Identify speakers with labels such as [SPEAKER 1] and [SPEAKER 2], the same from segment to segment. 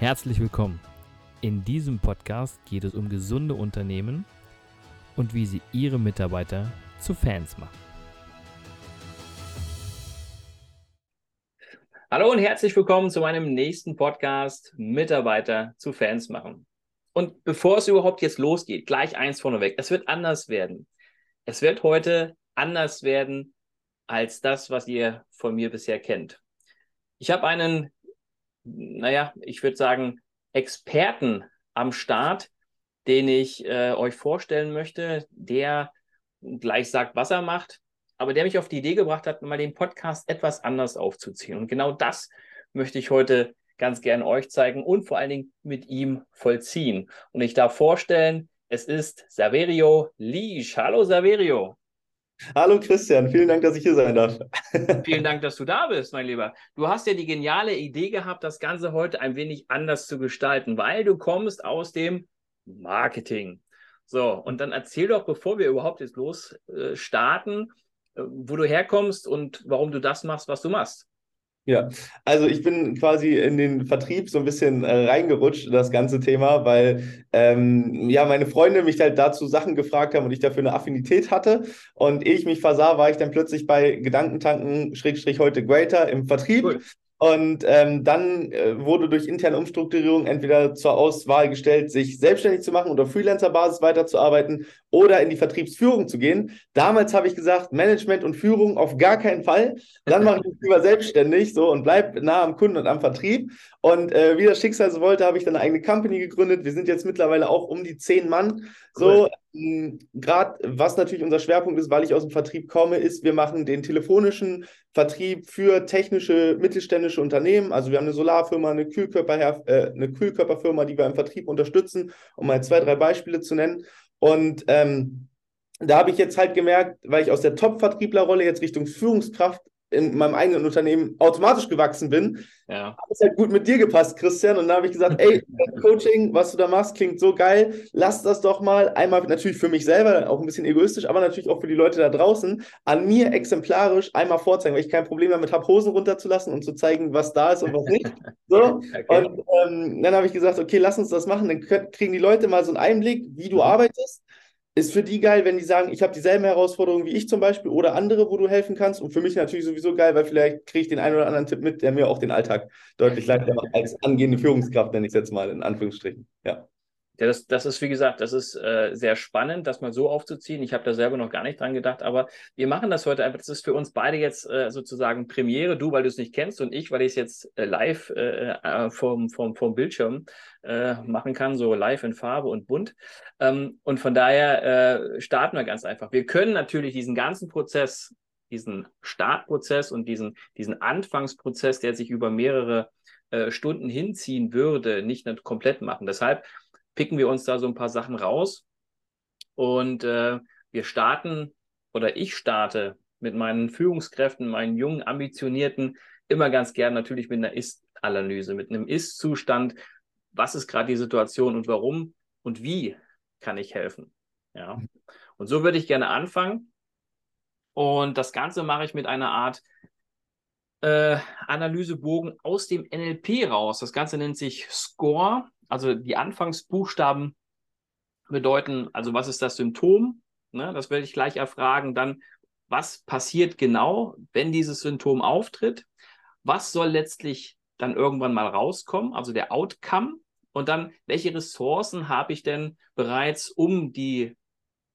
[SPEAKER 1] Herzlich willkommen. In diesem Podcast geht es um gesunde Unternehmen und wie sie ihre Mitarbeiter zu Fans machen. Hallo und herzlich willkommen zu meinem nächsten Podcast Mitarbeiter zu Fans machen. Und bevor es überhaupt jetzt losgeht, gleich eins vorneweg. Es wird anders werden. Es wird heute anders werden als das, was ihr von mir bisher kennt. Ich habe einen naja, ich würde sagen, Experten am Start, den ich äh, euch vorstellen möchte, der gleich sagt, was er macht, aber der mich auf die Idee gebracht hat, mal den Podcast etwas anders aufzuziehen. Und genau das möchte ich heute ganz gern euch zeigen und vor allen Dingen mit ihm vollziehen. Und ich darf vorstellen, es ist Saverio Liesch. Hallo Saverio.
[SPEAKER 2] Hallo Christian, vielen Dank, dass ich hier sein darf.
[SPEAKER 1] Vielen Dank, dass du da bist, mein Lieber. Du hast ja die geniale Idee gehabt, das Ganze heute ein wenig anders zu gestalten, weil du kommst aus dem Marketing. So, und dann erzähl doch, bevor wir überhaupt jetzt los äh, äh, wo du herkommst und warum du das machst, was du machst.
[SPEAKER 2] Ja, also ich bin quasi in den Vertrieb so ein bisschen äh, reingerutscht, das ganze Thema, weil ähm, ja meine Freunde mich halt dazu Sachen gefragt haben und ich dafür eine Affinität hatte. Und ehe ich mich versah, war ich dann plötzlich bei Gedankentanken, Schrägstrich heute Greater im Vertrieb. Cool. Und ähm, dann äh, wurde durch interne Umstrukturierung entweder zur Auswahl gestellt, sich selbstständig zu machen oder Freelancer-Basis weiterzuarbeiten oder in die Vertriebsführung zu gehen. Damals habe ich gesagt, Management und Führung auf gar keinen Fall. Dann mache ich mich lieber selbstständig so und bleibe nah am Kunden und am Vertrieb. Und äh, wie das Schicksal so wollte, habe ich dann eine eigene Company gegründet. Wir sind jetzt mittlerweile auch um die zehn Mann. So. Ähm, Gerade was natürlich unser Schwerpunkt ist, weil ich aus dem Vertrieb komme, ist, wir machen den telefonischen Vertrieb für technische mittelständische Unternehmen. Also wir haben eine Solarfirma, eine, Kühlkörper, äh, eine Kühlkörperfirma, die wir im Vertrieb unterstützen, um mal zwei, drei Beispiele zu nennen. Und ähm, da habe ich jetzt halt gemerkt, weil ich aus der Top-Vertrieblerrolle jetzt Richtung Führungskraft in meinem eigenen Unternehmen automatisch gewachsen bin, ja. hat es halt gut mit dir gepasst, Christian. Und da habe ich gesagt, ey, Coaching, was du da machst, klingt so geil. Lass das doch mal einmal natürlich für mich selber, auch ein bisschen egoistisch, aber natürlich auch für die Leute da draußen, an mir exemplarisch einmal vorzeigen, weil ich kein Problem damit habe, Hosen runterzulassen und zu zeigen, was da ist und was nicht. So. Okay. Und ähm, dann habe ich gesagt, okay, lass uns das machen. Dann kriegen die Leute mal so einen Einblick, wie du mhm. arbeitest ist für die geil, wenn die sagen, ich habe dieselben Herausforderungen wie ich zum Beispiel oder andere, wo du helfen kannst. Und für mich natürlich sowieso geil, weil vielleicht kriege ich den einen oder anderen Tipp mit, der mir auch den Alltag deutlich leichter macht als angehende Führungskraft, nenne ich es jetzt mal in Anführungsstrichen. Ja.
[SPEAKER 1] Ja, das, das ist, wie gesagt, das ist äh, sehr spannend, das mal so aufzuziehen. Ich habe da selber noch gar nicht dran gedacht, aber wir machen das heute einfach. Das ist für uns beide jetzt äh, sozusagen Premiere. Du, weil du es nicht kennst und ich, weil ich es jetzt äh, live äh, äh, vom, vom, vom Bildschirm äh, machen kann, so live in Farbe und bunt. Ähm, und von daher starten wir ganz einfach. Wir können natürlich diesen ganzen Prozess, diesen Startprozess und diesen, diesen Anfangsprozess, der sich über mehrere Stunden hinziehen würde, nicht komplett machen. Deshalb picken wir uns da so ein paar Sachen raus und äh, wir starten oder ich starte mit meinen Führungskräften, meinen jungen, ambitionierten, immer ganz gern natürlich mit einer Ist-Analyse, mit einem Ist-Zustand. Was ist gerade die Situation und warum und wie kann ich helfen? Ja. Und so würde ich gerne anfangen. Und das Ganze mache ich mit einer Art äh, Analysebogen aus dem NLP raus. Das Ganze nennt sich SCORE. Also die Anfangsbuchstaben bedeuten, also was ist das Symptom? Ne, das werde ich gleich erfragen. Dann, was passiert genau, wenn dieses Symptom auftritt? Was soll letztlich dann irgendwann mal rauskommen, also der Outcome? Und dann, welche Ressourcen habe ich denn bereits, um die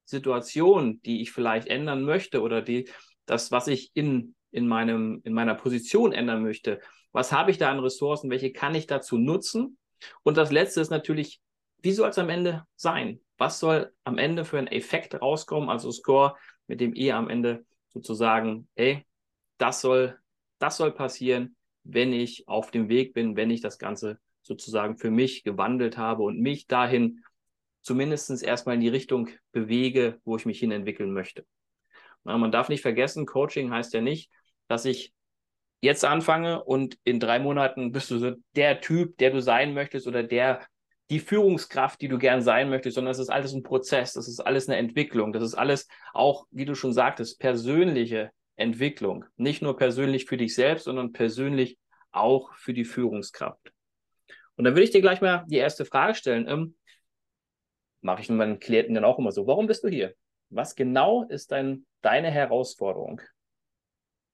[SPEAKER 1] Situation, die ich vielleicht ändern möchte oder die, das, was ich in, in, meinem, in meiner Position ändern möchte, was habe ich da an Ressourcen? Welche kann ich dazu nutzen? Und das letzte ist natürlich, wie soll es am Ende sein? Was soll am Ende für ein Effekt rauskommen, also Score, mit dem ihr am Ende sozusagen, ey, das soll, das soll passieren, wenn ich auf dem Weg bin, wenn ich das Ganze sozusagen für mich gewandelt habe und mich dahin zumindest erstmal in die Richtung bewege, wo ich mich hin entwickeln möchte. Na, man darf nicht vergessen, Coaching heißt ja nicht, dass ich jetzt anfange und in drei Monaten bist du so der Typ, der du sein möchtest oder der die Führungskraft, die du gern sein möchtest, sondern es ist alles ein Prozess, das ist alles eine Entwicklung, das ist alles auch, wie du schon sagtest, persönliche Entwicklung. Nicht nur persönlich für dich selbst, sondern persönlich auch für die Führungskraft. Und dann würde ich dir gleich mal die erste Frage stellen. Ähm, Mache ich meinen Klienten dann auch immer so. Warum bist du hier? Was genau ist dein, deine Herausforderung?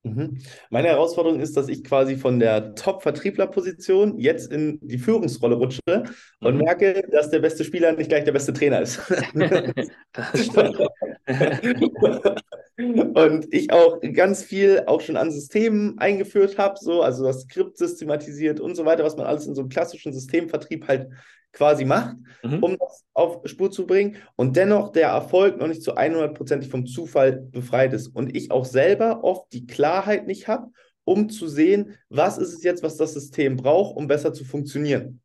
[SPEAKER 2] Mhm. Meine Herausforderung ist, dass ich quasi von der Top-Vertriebler-Position jetzt in die Führungsrolle rutsche und mhm. merke, dass der beste Spieler nicht gleich der beste Trainer ist. das stimmt. und ich auch ganz viel auch schon an Systemen eingeführt habe, so, also das Skript systematisiert und so weiter, was man alles in so einem klassischen Systemvertrieb halt quasi macht, mhm. um das auf Spur zu bringen und dennoch der Erfolg noch nicht zu 100%ig vom Zufall befreit ist und ich auch selber oft die Klarheit nicht habe, um zu sehen, was ist es jetzt, was das System braucht, um besser zu funktionieren.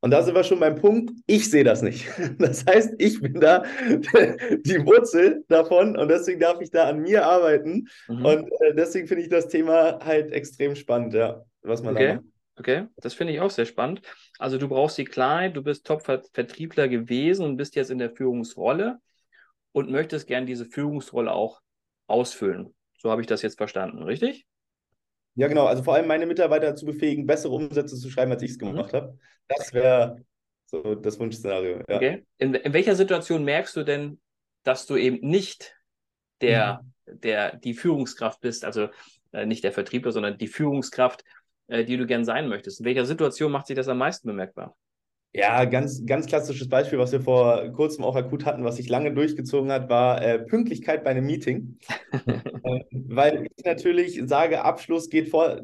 [SPEAKER 2] Und da sind wir schon beim Punkt, ich sehe das nicht. Das heißt, ich bin da die Wurzel davon und deswegen darf ich da an mir arbeiten. Mhm. Und äh, deswegen finde ich das Thema halt extrem spannend, ja, was man
[SPEAKER 1] okay.
[SPEAKER 2] da macht.
[SPEAKER 1] Okay, das finde ich auch sehr spannend. Also du brauchst die Klarheit, du bist Top-Vertriebler gewesen und bist jetzt in der Führungsrolle und möchtest gern diese Führungsrolle auch ausfüllen. So habe ich das jetzt verstanden, richtig?
[SPEAKER 2] Ja, genau. Also vor allem meine Mitarbeiter zu befähigen, bessere Umsätze zu schreiben, als ich es gemacht mhm. habe. Das wäre so das Wunschszenario. Ja.
[SPEAKER 1] Okay. In, in welcher Situation merkst du denn, dass du eben nicht der, mhm. der, die Führungskraft bist, also äh, nicht der Vertriebler, sondern die Führungskraft äh, die du gern sein möchtest? In welcher Situation macht sich das am meisten bemerkbar?
[SPEAKER 2] Ja, ganz, ganz klassisches Beispiel, was wir vor kurzem auch akut hatten, was sich lange durchgezogen hat, war äh, Pünktlichkeit bei einem Meeting. ähm, weil ich natürlich sage, Abschluss geht vor,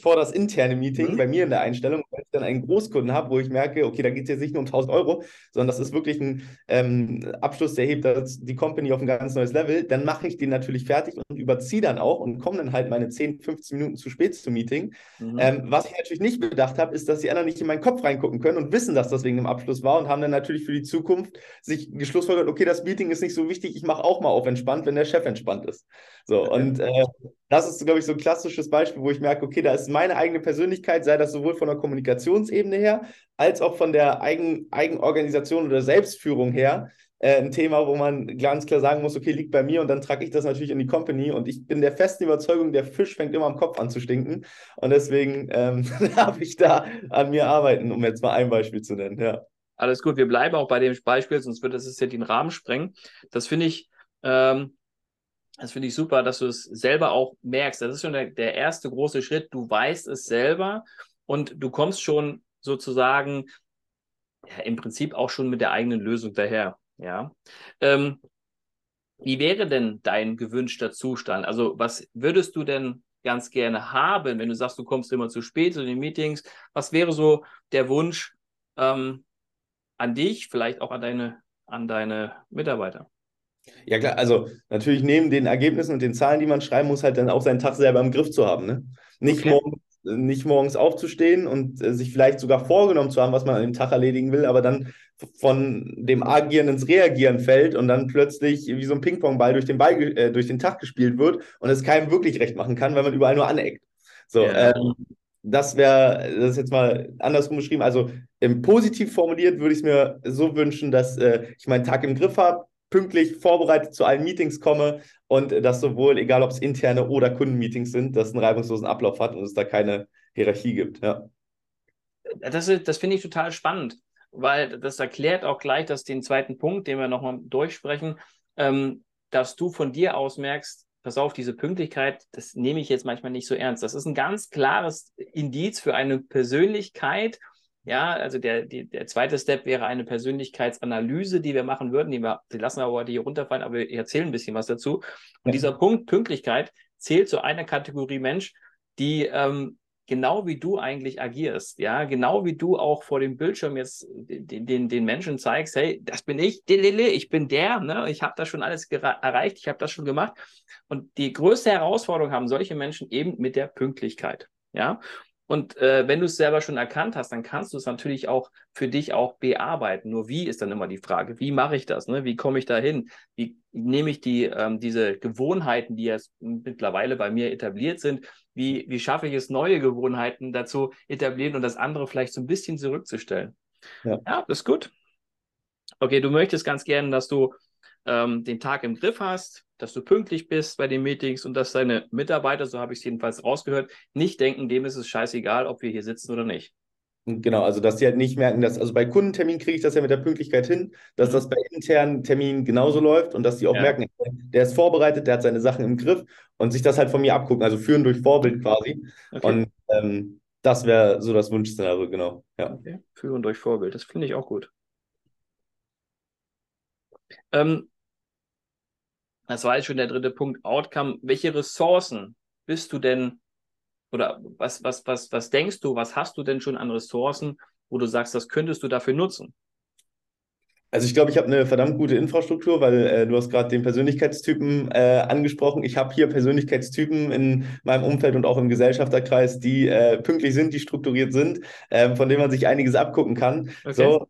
[SPEAKER 2] vor das interne Meeting mhm. bei mir in der Einstellung, wenn ich dann einen Großkunden habe, wo ich merke, okay, da geht es jetzt nicht nur um 1000 Euro, sondern das ist wirklich ein ähm, Abschluss, der hebt das, die Company auf ein ganz neues Level, dann mache ich den natürlich fertig und überziehe dann auch und komme dann halt meine 10, 15 Minuten zu spät zum Meeting. Mhm. Ähm, was ich natürlich nicht bedacht habe, ist, dass die anderen nicht in meinen Kopf reingucken können und wissen, dass das wegen dem Abschluss war und haben dann natürlich für die Zukunft sich geschlussfolgert, okay, das Meeting ist nicht so wichtig, ich mache auch mal auf entspannt, wenn der Chef entspannt ist. So, und äh, das ist, glaube ich, so ein klassisches Beispiel, wo ich merke, okay, da ist meine eigene Persönlichkeit, sei das sowohl von der Kommunikationsebene her, als auch von der Eigen Eigenorganisation oder Selbstführung her, äh, ein Thema, wo man ganz klar sagen muss, okay, liegt bei mir und dann trage ich das natürlich in die Company und ich bin der festen Überzeugung, der Fisch fängt immer am Kopf an zu stinken und deswegen ähm, darf ich da an mir arbeiten, um jetzt mal ein Beispiel zu nennen, ja.
[SPEAKER 1] Alles gut, wir bleiben auch bei dem Beispiel, sonst wird das jetzt den Rahmen sprengen. Das finde ich, ähm, das finde ich super, dass du es selber auch merkst. Das ist schon der, der erste große Schritt. Du weißt es selber und du kommst schon sozusagen ja, im Prinzip auch schon mit der eigenen Lösung daher. Ja. Ähm, wie wäre denn dein gewünschter Zustand? Also, was würdest du denn ganz gerne haben, wenn du sagst, du kommst immer zu spät zu den Meetings? Was wäre so der Wunsch ähm, an dich, vielleicht auch an deine, an deine Mitarbeiter?
[SPEAKER 2] Ja, klar, also natürlich neben den Ergebnissen und den Zahlen, die man schreiben muss, halt dann auch seinen Tag selber im Griff zu haben. Ne? Nicht, okay. morgens, nicht morgens aufzustehen und äh, sich vielleicht sogar vorgenommen zu haben, was man an dem Tag erledigen will, aber dann von dem Agieren ins Reagieren fällt und dann plötzlich wie so ein Ping-Pong-Ball durch, den äh, durch den Tag gespielt wird und es keinem wirklich recht machen kann, weil man überall nur aneckt. So, ja. ähm, das wäre, das ist jetzt mal andersrum beschrieben. Also im positiv formuliert würde ich es mir so wünschen, dass äh, ich meinen Tag im Griff habe, pünktlich vorbereitet zu allen Meetings komme und dass sowohl, egal ob es interne oder Kundenmeetings sind, dass es einen reibungslosen Ablauf hat und es da keine Hierarchie gibt. Ja.
[SPEAKER 1] Das, das finde ich total spannend, weil das erklärt auch gleich dass den zweiten Punkt, den wir nochmal durchsprechen, ähm, dass du von dir aus merkst, pass auf, diese Pünktlichkeit, das nehme ich jetzt manchmal nicht so ernst. Das ist ein ganz klares Indiz für eine Persönlichkeit ja, also der, die, der zweite Step wäre eine Persönlichkeitsanalyse, die wir machen würden. Die, wir, die lassen wir aber hier runterfallen, aber wir erzählen ein bisschen was dazu. Und dieser Punkt Pünktlichkeit zählt zu einer Kategorie Mensch, die ähm, genau wie du eigentlich agierst, ja, genau wie du auch vor dem Bildschirm jetzt den, den, den Menschen zeigst, hey, das bin ich, ich bin der, ne? ich habe das schon alles erreicht, ich habe das schon gemacht. Und die größte Herausforderung haben solche Menschen eben mit der Pünktlichkeit. Ja, und äh, wenn du es selber schon erkannt hast, dann kannst du es natürlich auch für dich auch bearbeiten. Nur wie ist dann immer die Frage, wie mache ich das? Ne? Wie komme ich da hin? Wie nehme ich die, ähm, diese Gewohnheiten, die jetzt mittlerweile bei mir etabliert sind, wie, wie schaffe ich es, neue Gewohnheiten dazu etablieren und das andere vielleicht so ein bisschen zurückzustellen? Ja, ja das ist gut. Okay, du möchtest ganz gerne, dass du ähm, den Tag im Griff hast, dass du pünktlich bist bei den Meetings und dass deine Mitarbeiter, so habe ich es jedenfalls rausgehört, nicht denken, dem ist es scheißegal, ob wir hier sitzen oder nicht.
[SPEAKER 2] Genau, also dass die halt nicht merken, dass, also bei Kundentermin kriege ich das ja mit der Pünktlichkeit hin, dass
[SPEAKER 1] Mhm.
[SPEAKER 2] das bei internen Terminen genauso läuft und dass die auch
[SPEAKER 1] Ja.
[SPEAKER 2] merken, der ist vorbereitet, der hat seine Sachen im Griff und sich das halt von mir abgucken, also führen durch Vorbild quasi.
[SPEAKER 1] Okay.
[SPEAKER 2] Und ähm, das wäre so das Wunschszenario, genau. Ja.
[SPEAKER 1] Okay. Führen durch Vorbild, das finde ich auch gut. Ähm, das war jetzt schon der dritte Punkt, Outcome. Welche Ressourcen bist du denn oder was, was, was, was denkst du, was hast du denn schon an Ressourcen, wo du sagst, das könntest du dafür nutzen?
[SPEAKER 2] Also ich glaube, ich habe eine verdammt gute Infrastruktur, weil äh, du hast gerade den Persönlichkeitstypen äh, angesprochen. Ich habe hier Persönlichkeitstypen in meinem Umfeld und auch im Gesellschafterkreis, die äh, pünktlich sind, die strukturiert sind, äh, von denen man sich einiges abgucken kann.
[SPEAKER 1] Okay.
[SPEAKER 2] So,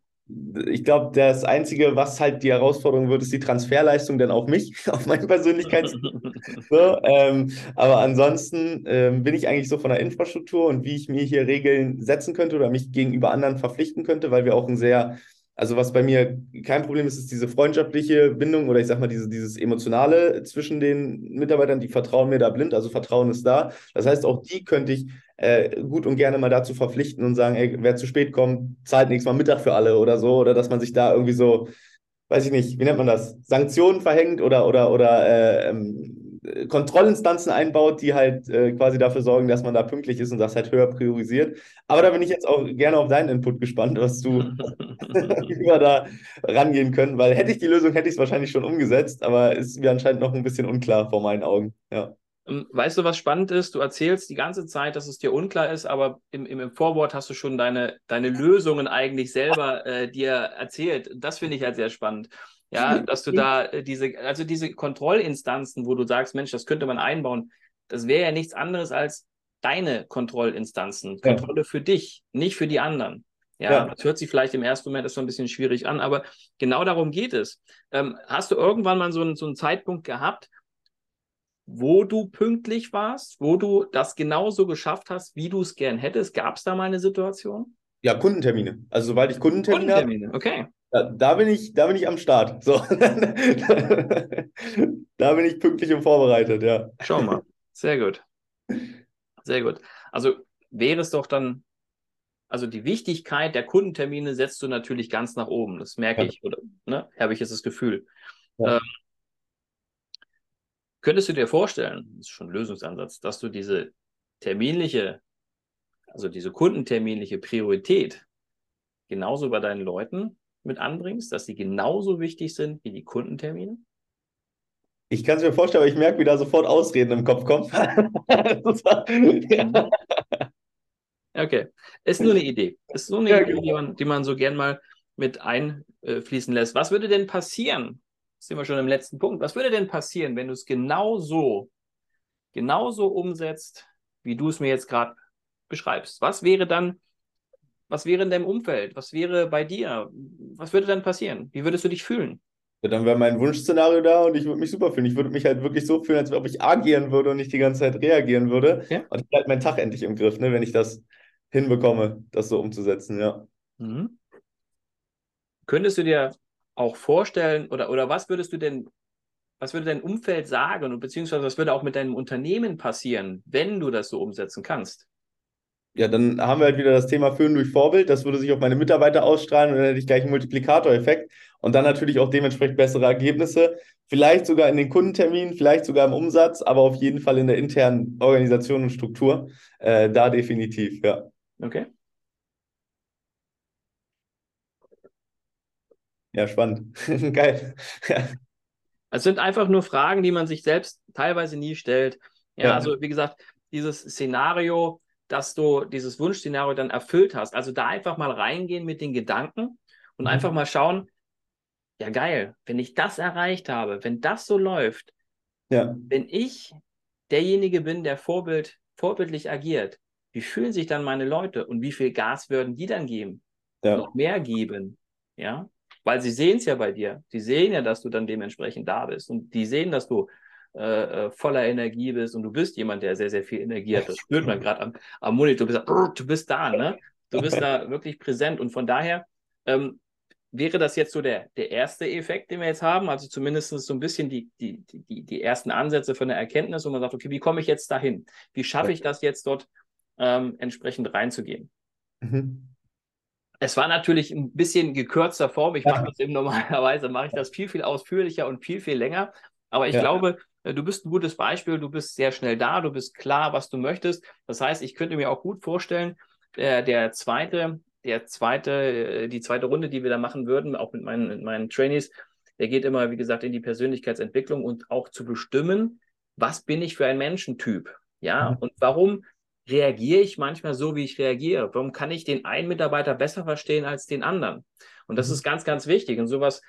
[SPEAKER 2] ich glaube, das Einzige, was halt die Herausforderung wird, ist die Transferleistung dann auf mich, auf meinen Persönlichkeitstyp. So, ähm, aber ansonsten ähm, bin ich eigentlich so von der Infrastruktur und wie ich mir hier Regeln setzen könnte oder mich gegenüber anderen verpflichten könnte, weil wir auch ein sehr, also was bei mir kein Problem ist, ist diese freundschaftliche Bindung oder ich sag mal diese, dieses Emotionale zwischen den Mitarbeitern, die vertrauen mir da blind, also Vertrauen ist da. Das heißt, auch die könnte ich äh, gut und gerne mal dazu verpflichten und sagen, ey, wer zu spät kommt, zahlt nächstes Mal Mittag für alle oder so, oder dass man sich da irgendwie so weiß ich nicht, wie nennt man das, Sanktionen verhängt oder, oder, oder äh, ähm, Kontrollinstanzen einbaut, die halt äh, quasi dafür sorgen, dass man da pünktlich ist und das halt höher priorisiert. Aber da bin ich jetzt auch gerne auf deinen Input gespannt, was du wir da rangehen können, weil hätte ich die Lösung, hätte ich es wahrscheinlich schon umgesetzt, aber ist mir anscheinend noch ein bisschen unklar vor meinen Augen. Ja.
[SPEAKER 1] Ähm, Weißt du, was spannend ist? Du erzählst die ganze Zeit, dass es dir unklar ist, aber im, im, im Vorwort hast du schon deine, deine Lösungen eigentlich selber äh, dir erzählt. Das finde ich halt sehr spannend. Ja, dass du da äh, diese, also diese Kontrollinstanzen, wo du sagst, Mensch, das könnte man einbauen, das wäre ja nichts anderes als deine Kontrollinstanzen.
[SPEAKER 2] Ja.
[SPEAKER 1] Kontrolle für dich, nicht für die anderen. Ja,
[SPEAKER 2] Ja.
[SPEAKER 1] das hört sich vielleicht im ersten Moment erstmal ein bisschen schwierig an, aber genau darum geht es. Ähm, hast du irgendwann mal so einen, so einen Zeitpunkt gehabt, wo du pünktlich warst, wo du das genauso geschafft hast, wie du es gern hättest? Gab es da mal eine Situation?
[SPEAKER 2] ja, Kundentermine. Also sobald ich Kundentermine habe,
[SPEAKER 1] Kundentermine, okay.
[SPEAKER 2] da, da bin ich, da bin ich am Start. So. da bin ich pünktlich und vorbereitet, ja.
[SPEAKER 1] Schau mal. Sehr gut. Sehr gut. Also wäre es doch dann, also die Wichtigkeit der Kundentermine setzt du natürlich ganz nach oben. Das merke
[SPEAKER 2] Ja.
[SPEAKER 1] ich, oder ne, habe ich jetzt das Gefühl.
[SPEAKER 2] Ja.
[SPEAKER 1] Ähm, könntest du dir vorstellen, das ist schon ein Lösungsansatz, dass du diese terminliche, also diese kundenterminliche Priorität genauso bei deinen Leuten mit anbringst, dass sie genauso wichtig sind wie die Kundentermine?
[SPEAKER 2] Ich kann es mir vorstellen, aber ich merke, wie da sofort Ausreden im Kopf kommen. ja.
[SPEAKER 1] Okay, ist nur eine Idee. Ist so eine
[SPEAKER 2] Ja,
[SPEAKER 1] Idee,
[SPEAKER 2] genau.
[SPEAKER 1] die man, die man so gern mal mit einfließen lässt. Was würde denn passieren? Sind wir schon im letzten Punkt. Was würde denn passieren, wenn du es genauso, genauso umsetzt, wie du es mir jetzt gerade beschreibst? Was wäre dann, was wäre in deinem Umfeld? Was wäre bei dir? Was würde dann passieren? Wie würdest du dich fühlen?
[SPEAKER 2] Ja, dann wäre mein Wunschszenario da und ich würde mich super fühlen. Ich würde mich halt wirklich so fühlen, als ob ich agieren würde und nicht die ganze Zeit reagieren würde.
[SPEAKER 1] Ja.
[SPEAKER 2] Und ich hätte halt meinen Tag endlich im Griff, ne, wenn ich das hinbekomme, das so umzusetzen, ja.
[SPEAKER 1] Mhm. Könntest du dir auch vorstellen, oder, oder was würdest du denn, was würde dein Umfeld sagen und beziehungsweise was würde auch mit deinem Unternehmen passieren, wenn du das so umsetzen kannst?
[SPEAKER 2] Ja, dann haben wir halt wieder das Thema Führen durch Vorbild. Das würde sich auf meine Mitarbeiter ausstrahlen und dann hätte ich gleich einen Multiplikatoreffekt und dann natürlich auch dementsprechend bessere Ergebnisse. Vielleicht sogar in den Kundenterminen, vielleicht sogar im Umsatz, aber auf jeden Fall in der internen Organisation und Struktur. Äh, da definitiv, ja.
[SPEAKER 1] Okay.
[SPEAKER 2] Ja, spannend. Geil.
[SPEAKER 1] Es sind einfach nur Fragen, die man sich selbst teilweise nie stellt. Ja,
[SPEAKER 2] Ja.
[SPEAKER 1] also wie gesagt, dieses Szenario, dass du dieses Wunschszenario dann erfüllt hast, also da einfach mal reingehen mit den Gedanken und
[SPEAKER 2] Mhm.
[SPEAKER 1] einfach mal schauen, ja geil, wenn ich das erreicht habe, wenn das so läuft,
[SPEAKER 2] Ja.
[SPEAKER 1] wenn ich derjenige bin, der Vorbild, vorbildlich agiert, wie fühlen sich dann meine Leute und wie viel Gas würden die dann geben?
[SPEAKER 2] Ja.
[SPEAKER 1] Noch mehr geben, ja? Weil sie sehen es ja bei dir. Sie sehen ja, dass du dann dementsprechend da bist und die sehen, dass du äh, äh, voller Energie bist und du bist jemand, der sehr, sehr viel Energie hat. Das spürt man gerade am, am Monitor. Du bist, da, du bist da, ne? Du bist da wirklich präsent und von daher ähm, wäre das jetzt so der, der erste Effekt, den wir jetzt haben, also zumindest so ein bisschen die, die, die, die ersten Ansätze von der Erkenntnis, wo man sagt, okay, wie komme ich jetzt dahin? Wie schaffe ich das jetzt dort ähm, entsprechend reinzugehen?
[SPEAKER 2] Mhm.
[SPEAKER 1] Es war natürlich ein bisschen gekürzter Form. Ich mache das eben normalerweise, mache ich das viel, viel ausführlicher und viel, viel länger. Aber ich ja. glaube, äh, du bist ein gutes Beispiel, du bist sehr schnell da, du bist klar, was du möchtest. Das heißt, ich könnte mir auch gut vorstellen, der, der zweite, der zweite, äh, die zweite Runde, die wir da machen würden, auch mit meinen, mit meinen Trainees, der geht immer, wie gesagt, in die Persönlichkeitsentwicklung und auch zu bestimmen, was bin ich für ein Menschentyp? Ja, mhm. und warum reagiere ich manchmal so, wie ich reagiere? Warum kann ich den einen Mitarbeiter besser verstehen als den anderen? Und das mhm. ist ganz, ganz wichtig. Und sowas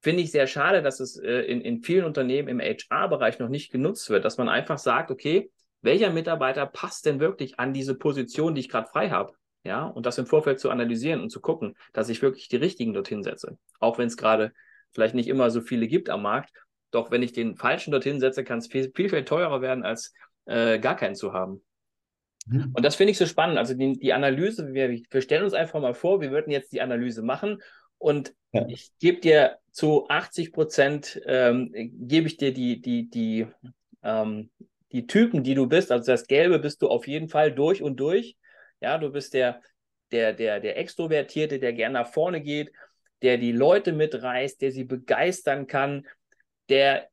[SPEAKER 1] finde ich sehr schade, dass es äh, in, in vielen Unternehmen im HR-Bereich noch nicht genutzt wird, dass man einfach sagt, okay, welcher Mitarbeiter passt denn wirklich an diese Position, die ich gerade frei habe? Ja, und das im Vorfeld zu analysieren und zu gucken, dass ich wirklich die richtigen dorthin setze. Auch wenn es gerade vielleicht nicht immer so viele gibt am Markt. Doch wenn ich den falschen dorthin setze, kann es viel, viel, viel teurer werden, als äh, gar keinen zu haben. Mhm. Und das finde ich so spannend. Also die, die Analyse, wir, wir, stellen uns einfach mal vor, wir würden jetzt die Analyse machen und ja. ich gebe dir zu 80 Prozent, ähm, gebe ich dir die, die, die, ähm, die Typen, die du bist. Also das Gelbe bist du auf jeden Fall durch und durch. Ja, du bist der, der, der, der Extrovertierte, der gerne nach vorne geht, der die Leute mitreißt, der sie begeistern kann, der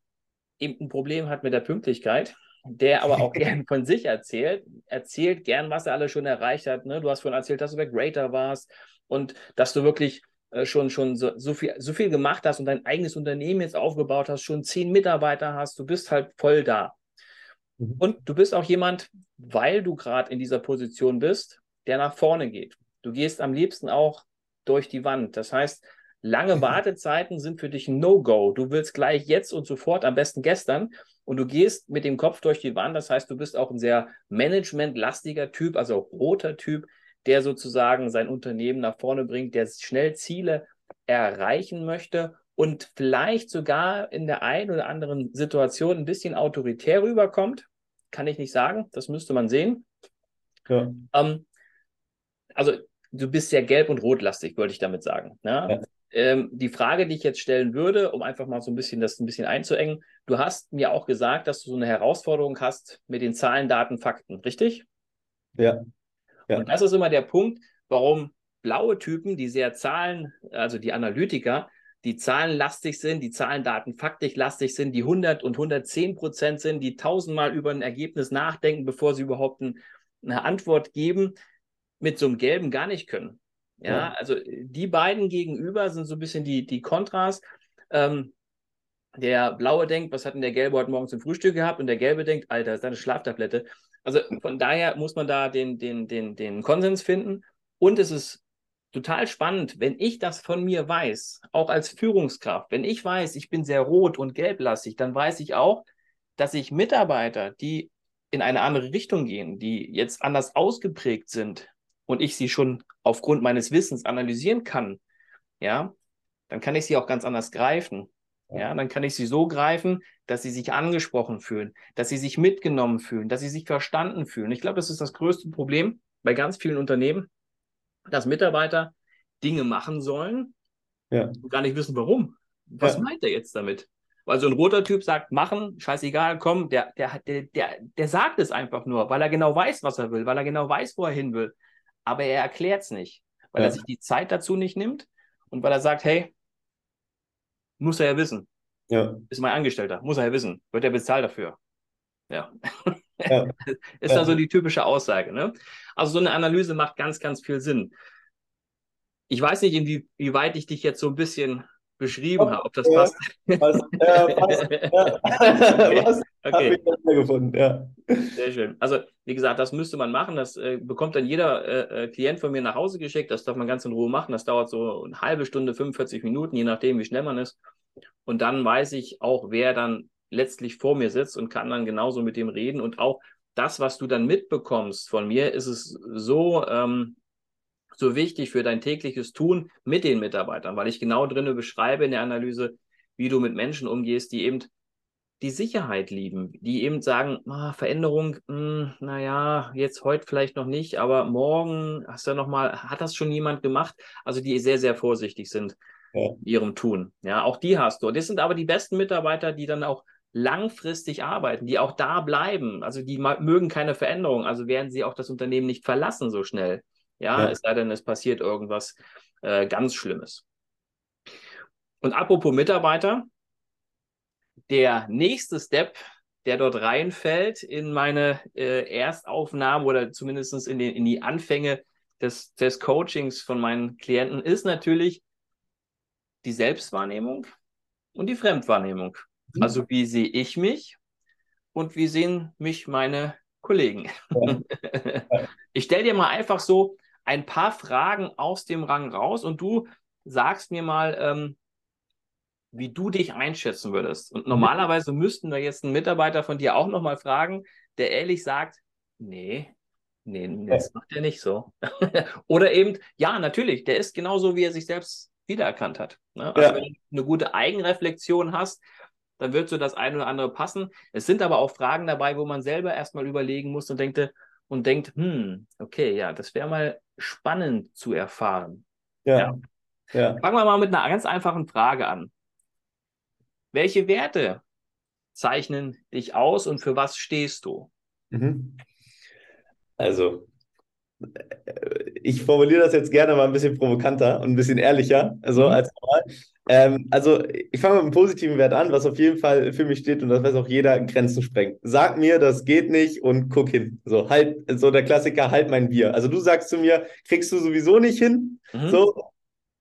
[SPEAKER 1] eben ein Problem hat mit der Pünktlichkeit, der aber auch gern von sich erzählt, erzählt gern, was er alles schon erreicht hat. Ne? Du hast vorhin erzählt, dass du bei Greater warst und dass du wirklich äh, schon, schon so, so, viel, so viel gemacht hast und dein eigenes Unternehmen jetzt aufgebaut hast, schon zehn Mitarbeiter hast, du bist halt voll da. Mhm. Und du bist auch jemand, weil du gerade in dieser Position bist, der nach vorne geht. Du gehst am liebsten auch durch die Wand. Das heißt, lange Wartezeiten sind für dich ein No-Go. Du willst gleich jetzt und sofort, am besten gestern, und du gehst mit dem Kopf durch die Wand. Das heißt, du bist auch ein sehr managementlastiger Typ, also roter Typ, der sozusagen sein Unternehmen nach vorne bringt, der schnell Ziele erreichen möchte und vielleicht sogar in der einen oder anderen Situation ein bisschen autoritär rüberkommt. Kann ich nicht sagen, das müsste man sehen. Ja. Ähm, also du bist sehr gelb und rotlastig, würde ich damit sagen. Ne? Ja. Ähm, die Frage, die ich jetzt stellen würde, um einfach mal so ein bisschen das ein bisschen einzuengen, du hast mir auch gesagt, dass du so eine Herausforderung hast mit den Zahlen, Daten, Fakten, richtig?
[SPEAKER 2] Ja.
[SPEAKER 1] ja. Und das ist immer der Punkt, warum blaue Typen, die sehr Zahlen, also die Analytiker, die zahlenlastig sind, die Zahlen, Daten, faktisch lastig sind, die 100 und 110 Prozent sind, die tausendmal über ein Ergebnis nachdenken, bevor sie überhaupt ein, eine Antwort geben, mit so einem gelben gar nicht können. Ja, also die beiden gegenüber sind so ein bisschen die, die Kontras. Ähm, der Blaue denkt, was hat denn der Gelbe heute Morgen zum Frühstück gehabt? Und der Gelbe denkt, Alter, ist eine Schlaftablette? Also von daher muss man da den, den, den, den Konsens finden. Und es ist total spannend, wenn ich das von mir weiß, auch als Führungskraft, wenn ich weiß, ich bin sehr rot und gelblastig, dann weiß ich auch, dass ich Mitarbeiter, die in eine andere Richtung gehen, die jetzt anders ausgeprägt sind, und ich sie schon aufgrund meines Wissens analysieren kann, ja, dann kann ich sie auch ganz anders greifen. Ja, dann kann ich sie so greifen, dass sie sich angesprochen fühlen, dass sie sich mitgenommen fühlen, dass sie sich verstanden fühlen. Ich glaube, das ist das größte Problem bei ganz vielen Unternehmen, dass Mitarbeiter Dinge machen sollen ja. und gar nicht wissen, warum. Was ja. meint er jetzt damit? Weil so ein roter Typ sagt, machen, scheißegal, komm, der, der, der, der, der sagt es einfach nur, weil er genau weiß, was er will, weil er genau weiß, wo er hin will aber er erklärt es nicht, weil ja. er sich die Zeit dazu nicht nimmt und weil er sagt, hey, muss er ja wissen. Ja. Ist mein Angestellter, muss er ja wissen, wird er bezahlt dafür. Ja. ja. ist ja. also die typische Aussage. Ne? Also so eine Analyse macht ganz, ganz viel Sinn. Ich weiß nicht, inwieweit ich dich jetzt so ein bisschen beschrieben habe, ob das passt. Passt, ja, passt, okay. okay. ich gefunden, ja. Sehr schön. Also, wie gesagt, das müsste man machen. Das äh, bekommt dann jeder äh, äh, Klient von mir nach Hause geschickt. Das darf man ganz in Ruhe machen. Das dauert so eine halbe Stunde, 45 Minuten, je nachdem, wie schnell man ist. Und dann weiß ich auch, wer dann letztlich vor mir sitzt und kann dann genauso mit dem reden. Und auch das, was du dann mitbekommst von mir, ist es so, ähm, so wichtig für dein tägliches Tun mit den Mitarbeitern, weil ich genau drinne beschreibe in der Analyse, wie du mit Menschen umgehst, die eben die Sicherheit lieben, die eben sagen, ah, Veränderung, hm, naja, jetzt heute vielleicht noch nicht, aber morgen hast du ja noch mal, hat das schon jemand gemacht? Also die sehr, sehr vorsichtig sind ja. in ihrem Tun. Ja, auch die hast du. Das sind aber die besten Mitarbeiter, die dann auch langfristig arbeiten, die auch da bleiben. Also die mögen keine Veränderung, also werden sie auch das Unternehmen nicht verlassen so schnell. Ja, ja. es sei denn, es passiert irgendwas äh, ganz Schlimmes. Und apropos Mitarbeiter, der nächste Step, der dort reinfällt in meine äh, Erstaufnahme oder zumindest in, den, in die Anfänge des, des Coachings von meinen Klienten, ist natürlich die Selbstwahrnehmung und die Fremdwahrnehmung. Mhm. Also wie sehe ich mich und wie sehen mich meine Kollegen? Ja. ich stelle dir mal einfach so ein paar Fragen aus dem Rang raus und du sagst mir mal, ähm, wie du dich einschätzen würdest. Und normalerweise müssten wir jetzt einen Mitarbeiter von dir auch nochmal fragen, der ehrlich sagt, nee, nee, das macht er nicht so. Oder eben, ja, natürlich, der ist genauso, wie er sich selbst wiedererkannt hat. Ne? Also ja. wenn du eine gute Eigenreflexion hast, dann wird so das eine oder andere passen. Es sind aber auch Fragen dabei, wo man selber erstmal überlegen muss und denkt, und denkt, hm, okay, ja, das wäre mal spannend zu erfahren. Ja. ja. ja. Fangen wir mal mit einer ganz einfachen Frage an. Welche Werte zeichnen dich aus und für was stehst du? Mhm.
[SPEAKER 2] Also, ich formuliere das jetzt gerne mal ein bisschen provokanter und ein bisschen ehrlicher, also mhm. als normal. Ähm, also, ich fange mit einem positiven Wert an, was auf jeden Fall für mich steht und das weiß auch jeder, Grenzen sprengen. Sag mir, das geht nicht und guck hin. So, halt, so der Klassiker, halt mein Bier. Also, du sagst zu mir, kriegst du sowieso nicht hin. Mhm. So,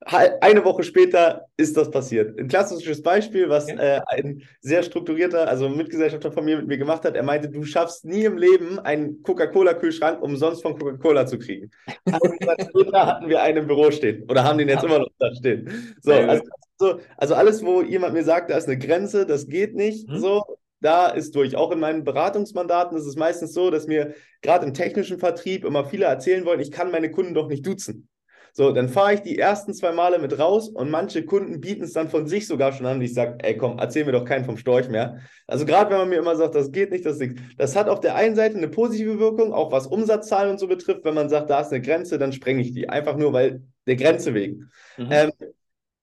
[SPEAKER 2] eine Woche später ist das passiert. Ein klassisches Beispiel, was äh, ein sehr strukturierter, also Mitgesellschafter von mir mit mir gemacht hat. Er meinte, du schaffst nie im Leben einen Coca-Cola-Kühlschrank umsonst von Coca-Cola zu kriegen. später hatten wir einen im Büro stehen oder haben den jetzt immer noch da stehen. So, also, so, also, alles, wo jemand mir sagt, da ist eine Grenze, das geht nicht, mhm. so, da ist durch. Auch in meinen Beratungsmandaten ist es meistens so, dass mir gerade im technischen Vertrieb immer viele erzählen wollen, ich kann meine Kunden doch nicht duzen. So, dann fahre ich die ersten zwei Male mit raus und manche Kunden bieten es dann von sich sogar schon an. Und ich sage, ey, komm, erzähl mir doch keinen vom Storch mehr. Also gerade wenn man mir immer sagt, das geht nicht, das nichts. Das hat auf der einen Seite eine positive Wirkung, auch was Umsatzzahlen und so betrifft. Wenn man sagt, da ist eine Grenze, dann sprenge ich die. Einfach nur, weil der Grenze wegen. Mhm. Ähm,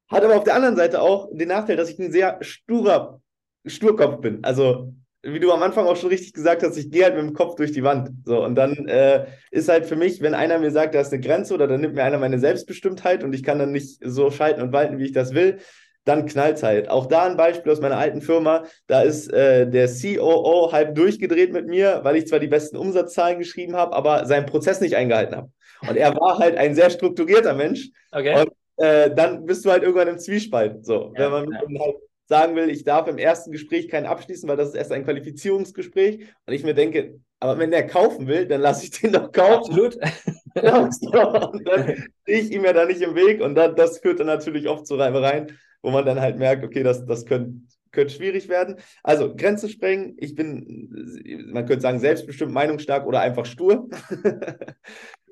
[SPEAKER 2] hat aber auf der anderen Seite auch den Nachteil, dass ich ein sehr sturer Sturkopf bin. Also wie du am Anfang auch schon richtig gesagt hast, ich gehe halt mit dem Kopf durch die Wand. So, und dann äh, ist halt für mich, wenn einer mir sagt, da ist eine Grenze oder dann nimmt mir einer meine Selbstbestimmtheit und ich kann dann nicht so schalten und walten, wie ich das will, dann knallt halt. Auch da ein Beispiel aus meiner alten Firma, da ist äh, der COO halb durchgedreht mit mir, weil ich zwar die besten Umsatzzahlen geschrieben habe, aber seinen Prozess nicht eingehalten habe. Und er war halt ein sehr strukturierter Mensch. Okay. Und äh, dann bist du halt irgendwann im Zwiespalt. So, ja, wenn man ja. halt sagen will, ich darf im ersten Gespräch keinen abschließen, weil das ist erst ein Qualifizierungsgespräch. Und ich mir denke, aber wenn der kaufen will, dann lasse ich den doch kaufen.
[SPEAKER 1] Absolut.
[SPEAKER 2] Genau, und dann stehe ich ihm ja da nicht im Weg. Und dann, das führt dann natürlich oft zu Reibereien, wo man dann halt merkt, okay, das, das könnte könnte schwierig werden. Also Grenzen sprengen. Ich bin, man könnte sagen, selbstbestimmt, meinungsstark oder einfach stur.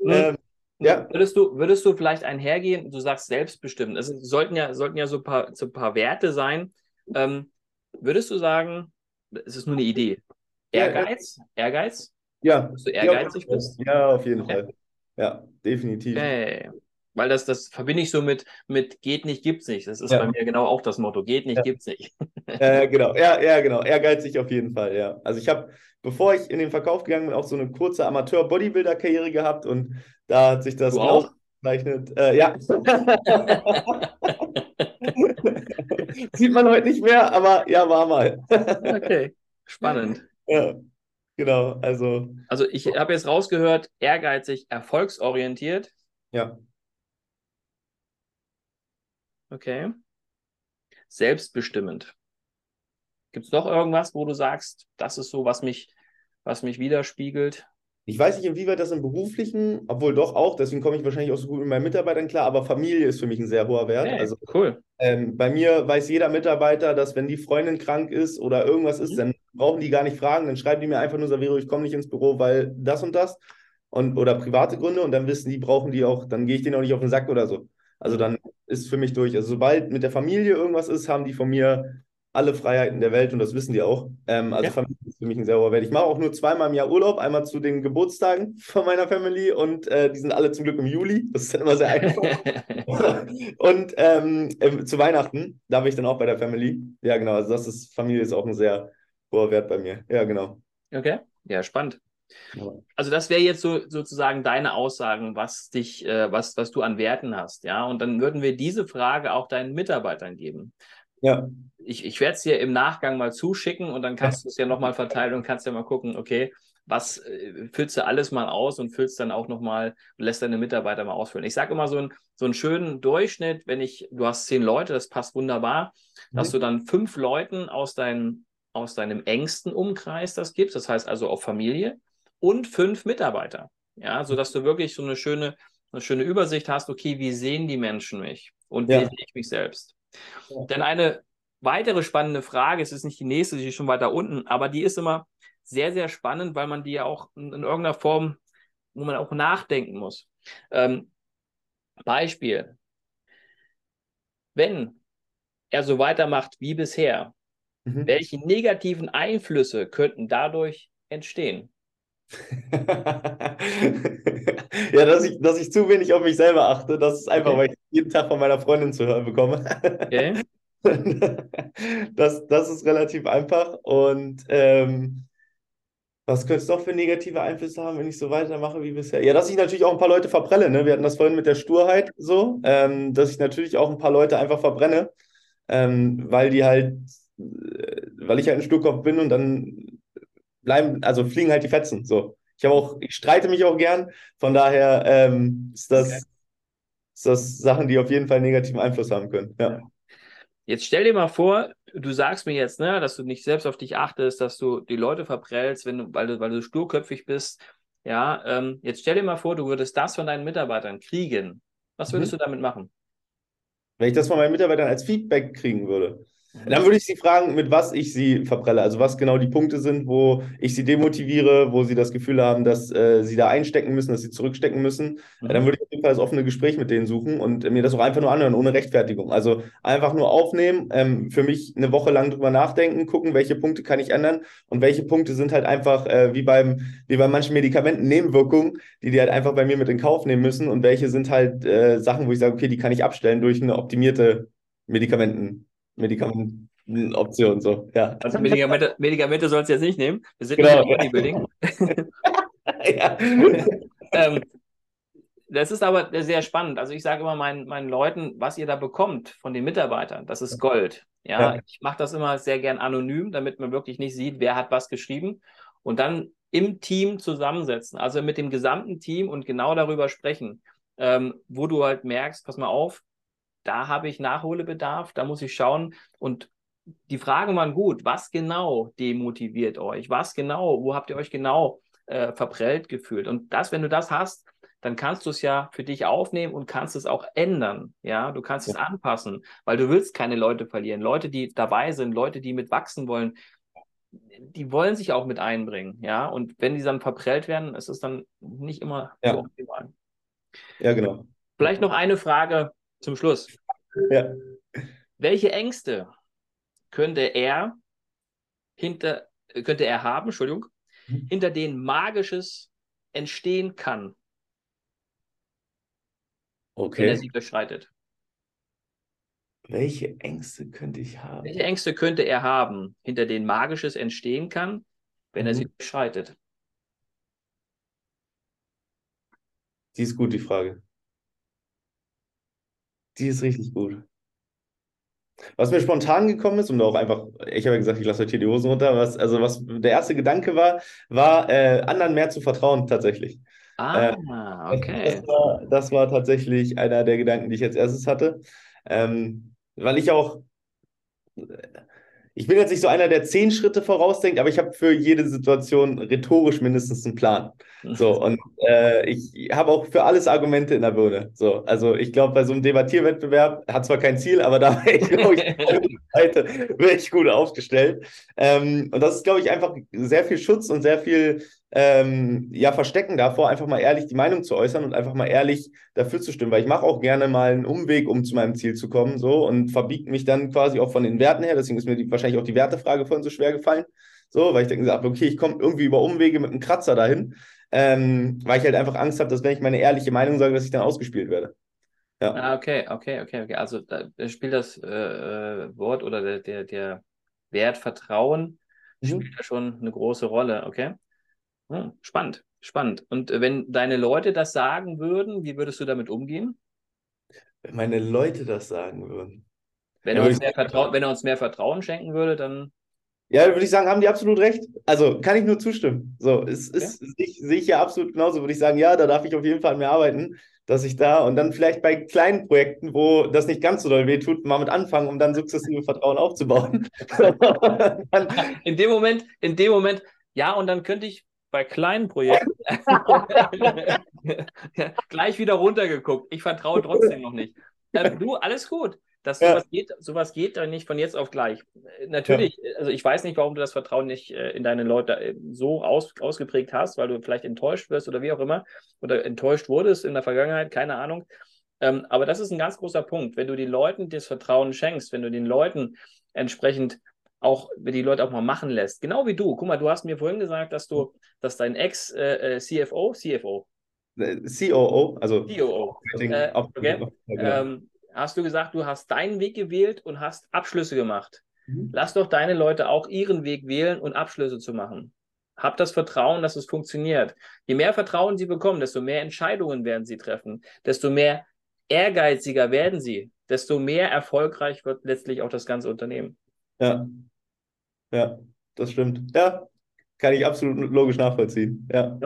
[SPEAKER 1] Mhm. ähm, ja. Würdest du, würdest du vielleicht einhergehen, du sagst selbstbestimmt, es sollten ja, sollten ja so ein paar, so ein paar Werte sein, ähm, würdest du sagen, es ist nur eine Idee, Ehrgeiz? Ja, Ehrgeiz?
[SPEAKER 2] Ja.
[SPEAKER 1] Dass du ehrgeizig ja, bist?
[SPEAKER 2] Ja, auf jeden. Fall. Ja, definitiv.
[SPEAKER 1] Okay. Weil das, das verbinde ich so mit, mit geht nicht, gibt's nicht. Das ist ja. bei mir genau auch das Motto. Geht nicht, ja. gibt's nicht.
[SPEAKER 2] Äh, genau, ja, ja, genau. Ehrgeizig auf jeden Fall, ja. Also ich habe, bevor ich in den Verkauf gegangen bin, auch so eine kurze Amateur-Bodybuilder-Karriere gehabt und da hat sich das
[SPEAKER 1] du auch
[SPEAKER 2] gezeichnet. Äh, ja. Sieht man heute nicht mehr, aber ja, war mal.
[SPEAKER 1] okay, spannend.
[SPEAKER 2] Ja, genau. Also,
[SPEAKER 1] also ich habe jetzt rausgehört, ehrgeizig, erfolgsorientiert.
[SPEAKER 2] Ja.
[SPEAKER 1] Okay. Selbstbestimmend. Gibt es noch irgendwas, wo du sagst, das ist so, was mich, was mich widerspiegelt?
[SPEAKER 2] Ich weiß nicht, inwieweit das im beruflichen, obwohl doch auch, deswegen komme ich wahrscheinlich auch so gut mit meinen Mitarbeitern klar, aber Familie ist für mich ein sehr hoher Wert.
[SPEAKER 1] Hey, also cool.
[SPEAKER 2] Ähm, bei mir weiß jeder Mitarbeiter, dass wenn die Freundin krank ist oder irgendwas ist, mhm. dann brauchen die gar nicht fragen, dann schreiben die mir einfach nur, Savero, ich komme nicht ins Büro, weil das und das und oder private Gründe und dann wissen die, brauchen die auch, dann gehe ich denen auch nicht auf den Sack oder so. Also dann ist für mich durch. Also sobald mit der Familie irgendwas ist, haben die von mir alle Freiheiten der Welt und das wissen die auch. Ähm, also ja. Familie für mich ein sehr hoher Wert. Ich mache auch nur zweimal im Jahr Urlaub, einmal zu den Geburtstagen von meiner Family und äh, die sind alle zum Glück im Juli. Das ist dann immer sehr einfach. und ähm, äh, zu Weihnachten, da bin ich dann auch bei der Family. Ja, genau. Also das ist, Familie ist auch ein sehr hoher Wert bei mir. Ja, genau.
[SPEAKER 1] Okay, ja, spannend. Also das wäre jetzt so sozusagen deine Aussagen, was dich, äh, was, was du an Werten hast, ja. Und dann würden wir diese Frage auch deinen Mitarbeitern geben. Ja. Ich, ich werde es dir im Nachgang mal zuschicken und dann kannst du es ja nochmal verteilen und kannst ja mal gucken, okay, was äh, füllst du alles mal aus und füllst dann auch nochmal und lässt deine Mitarbeiter mal ausfüllen. Ich sage immer so, ein, so einen schönen Durchschnitt, wenn ich, du hast zehn Leute, das passt wunderbar, mhm. dass du dann fünf Leuten aus, dein, aus deinem engsten Umkreis das gibst, das heißt also auf Familie und fünf Mitarbeiter. Ja, sodass du wirklich so eine schöne, eine schöne Übersicht hast, okay, wie sehen die Menschen mich und ja. wie sehe ich mich selbst. Ja. Denn eine weitere spannende Frage, es ist nicht die nächste, die ist schon weiter unten, aber die ist immer sehr, sehr spannend, weil man die ja auch in, in irgendeiner Form, wo man auch nachdenken muss. Ähm, Beispiel. Wenn er so weitermacht wie bisher, mhm. welche negativen Einflüsse könnten dadurch entstehen?
[SPEAKER 2] ja, dass ich, dass ich zu wenig auf mich selber achte, das ist einfach, okay. weil ich jeden Tag von meiner Freundin zu hören bekomme. Okay. das, das ist relativ einfach. Und ähm, was könnte es doch für negative Einflüsse haben, wenn ich so weitermache wie bisher? Ja, dass ich natürlich auch ein paar Leute verbrenne. Ne? Wir hatten das vorhin mit der Sturheit so, ähm, dass ich natürlich auch ein paar Leute einfach verbrenne, ähm, weil die halt, äh, weil ich halt ein Sturkopf bin und dann bleiben, also fliegen halt die Fetzen. So. Ich habe auch, ich streite mich auch gern. Von daher ähm, ist, das, okay. ist das Sachen, die auf jeden Fall negativen Einfluss haben können. Ja.
[SPEAKER 1] Jetzt stell dir mal vor, du sagst mir jetzt, ne, dass du nicht selbst auf dich achtest, dass du die Leute verprellst, wenn du, weil du, weil du sturköpfig bist. Ja, ähm, jetzt stell dir mal vor, du würdest das von deinen Mitarbeitern kriegen. Was würdest mhm. du damit machen?
[SPEAKER 2] Wenn ich das von meinen Mitarbeitern als Feedback kriegen würde. Dann würde ich Sie fragen, mit was ich Sie verprelle. Also was genau die Punkte sind, wo ich Sie demotiviere, wo Sie das Gefühl haben, dass äh, Sie da einstecken müssen, dass Sie zurückstecken müssen. Mhm. Dann würde ich auf jeden Fall das offene Gespräch mit denen suchen und mir das auch einfach nur anhören, ohne Rechtfertigung. Also einfach nur aufnehmen, ähm, für mich eine Woche lang drüber nachdenken, gucken, welche Punkte kann ich ändern und welche Punkte sind halt einfach äh, wie, beim, wie bei manchen Medikamenten Nebenwirkungen, die die halt einfach bei mir mit in Kauf nehmen müssen und welche sind halt äh, Sachen, wo ich sage, okay, die kann ich abstellen durch eine optimierte Medikamenten. Medikamentenoption. So. Ja.
[SPEAKER 1] Also Medikamente, Medikamente sollst du jetzt nicht nehmen. Wir sind genau. nicht im Bodybuilding. ja. ähm, das ist aber sehr spannend. Also ich sage immer meinen, meinen Leuten, was ihr da bekommt von den Mitarbeitern, das ist Gold. Ja, ja. ich mache das immer sehr gern anonym, damit man wirklich nicht sieht, wer hat was geschrieben. Und dann im Team zusammensetzen, also mit dem gesamten Team und genau darüber sprechen, ähm, wo du halt merkst, pass mal auf, da habe ich Nachholbedarf, da muss ich schauen. Und die Fragen waren gut. Was genau demotiviert euch? Was genau, wo habt ihr euch genau äh, verprellt gefühlt? Und das, wenn du das hast, dann kannst du es ja für dich aufnehmen und kannst es auch ändern. Ja, du kannst ja. es anpassen, weil du willst keine Leute verlieren. Leute, die dabei sind, Leute, die mitwachsen wollen, die wollen sich auch mit einbringen. Ja, und wenn die dann verprellt werden, ist es dann nicht immer
[SPEAKER 2] ja. so optimal. Ja, genau.
[SPEAKER 1] Vielleicht noch eine Frage zum Schluss. Ja. Welche Ängste könnte er hinter, könnte er haben, Entschuldigung, mhm. hinter denen Magisches entstehen kann,
[SPEAKER 2] okay. wenn
[SPEAKER 1] er sie beschreitet?
[SPEAKER 2] Welche Ängste könnte ich haben?
[SPEAKER 1] Welche Ängste könnte er haben, hinter denen Magisches entstehen kann, wenn mhm. er sie beschreitet?
[SPEAKER 2] Die ist gut, die Frage. Die ist richtig gut. Was mir spontan gekommen ist, und auch einfach, ich habe ja gesagt, ich lasse heute hier die Hosen runter, was, also was der erste Gedanke war, war, äh, anderen mehr zu vertrauen, tatsächlich.
[SPEAKER 1] Ah, äh, okay.
[SPEAKER 2] Das war, das war, tatsächlich einer der Gedanken, die ich als erstes hatte. Ähm, weil ich auch, ich bin jetzt nicht so einer, der zehn Schritte vorausdenkt, aber ich habe für jede Situation rhetorisch mindestens einen Plan. So, und äh, ich habe auch für alles Argumente in der Birne. So, also ich glaube, bei so einem Debattierwettbewerb hat zwar kein Ziel, aber da wäre ich, glaube ich, Seite wäre ich gut aufgestellt. Ähm, und das ist, glaube ich, einfach sehr viel Schutz und sehr viel ähm, ja, verstecken davor, einfach mal ehrlich die Meinung zu äußern und einfach mal ehrlich dafür zu stimmen, weil ich mache auch gerne mal einen Umweg, um zu meinem Ziel zu kommen, so und verbiegt mich dann quasi auch von den Werten her. Deswegen ist mir die, wahrscheinlich auch die Wertefrage vorhin so schwer gefallen, so, weil ich habe, okay, ich komme irgendwie über Umwege mit einem Kratzer dahin, ähm, weil ich halt einfach Angst habe, dass wenn ich meine ehrliche Meinung sage, dass ich dann ausgespielt werde.
[SPEAKER 1] Ja. Ah, okay, okay, okay, okay. Also da spielt das äh, äh, Wort oder der, der, der Wert Vertrauen mhm. spielt da schon eine große Rolle, okay? Hm, spannend, spannend. Und äh, wenn deine Leute das sagen würden, wie würdest du damit umgehen?
[SPEAKER 2] Wenn meine Leute das sagen würden.
[SPEAKER 1] Wenn,
[SPEAKER 2] Ja,
[SPEAKER 1] er, uns mehr Vertrau wenn er uns mehr Vertrauen schenken würde, dann.
[SPEAKER 2] Ja, würde ich sagen, haben die absolut recht. Also kann ich nur zustimmen. So, es ist, sehe ich, ja absolut genauso, würde ich sagen, ja, da darf ich auf jeden Fall mehr arbeiten, dass ich da und dann vielleicht bei kleinen Projekten, wo das nicht ganz so doll wehtut, mal mit anfangen, um dann sukzessive Vertrauen aufzubauen.
[SPEAKER 1] In dem Moment, in dem Moment, ja, und dann könnte ich bei kleinen Projekten gleich wieder runtergeguckt. Ich vertraue trotzdem noch nicht. Äh, du, alles gut. Das,
[SPEAKER 2] Ja.
[SPEAKER 1] sowas, geht, sowas geht doch nicht von jetzt auf gleich. Äh, Natürlich, also ich weiß nicht, warum du das Vertrauen nicht äh, in deine Leute äh, so aus, ausgeprägt hast, weil du vielleicht enttäuscht wirst oder wie auch immer, oder enttäuscht wurdest in der Vergangenheit, keine Ahnung. Ähm, aber das ist ein ganz großer Punkt. Wenn du den Leuten das Vertrauen schenkst, wenn du den Leuten entsprechend auch, die Leute auch mal machen lässt, genau wie du. Guck mal, du hast mir vorhin gesagt, dass du, dass dein Ex-CFO, CFO,
[SPEAKER 2] COO, also
[SPEAKER 1] COO, äh, okay.
[SPEAKER 2] Ja.
[SPEAKER 1] ähm, hast du gesagt, du hast deinen Weg gewählt und hast Abschlüsse gemacht.
[SPEAKER 2] Mhm.
[SPEAKER 1] Lass doch deine Leute auch ihren Weg wählen und Abschlüsse zu machen. Hab das Vertrauen, dass es funktioniert. Je mehr Vertrauen sie bekommen, desto mehr Entscheidungen werden sie treffen, desto mehr ehrgeiziger werden sie, desto mehr erfolgreich wird letztlich auch das ganze Unternehmen.
[SPEAKER 2] Ja. Ja, das stimmt. Ja, kann ich absolut logisch nachvollziehen. Ja.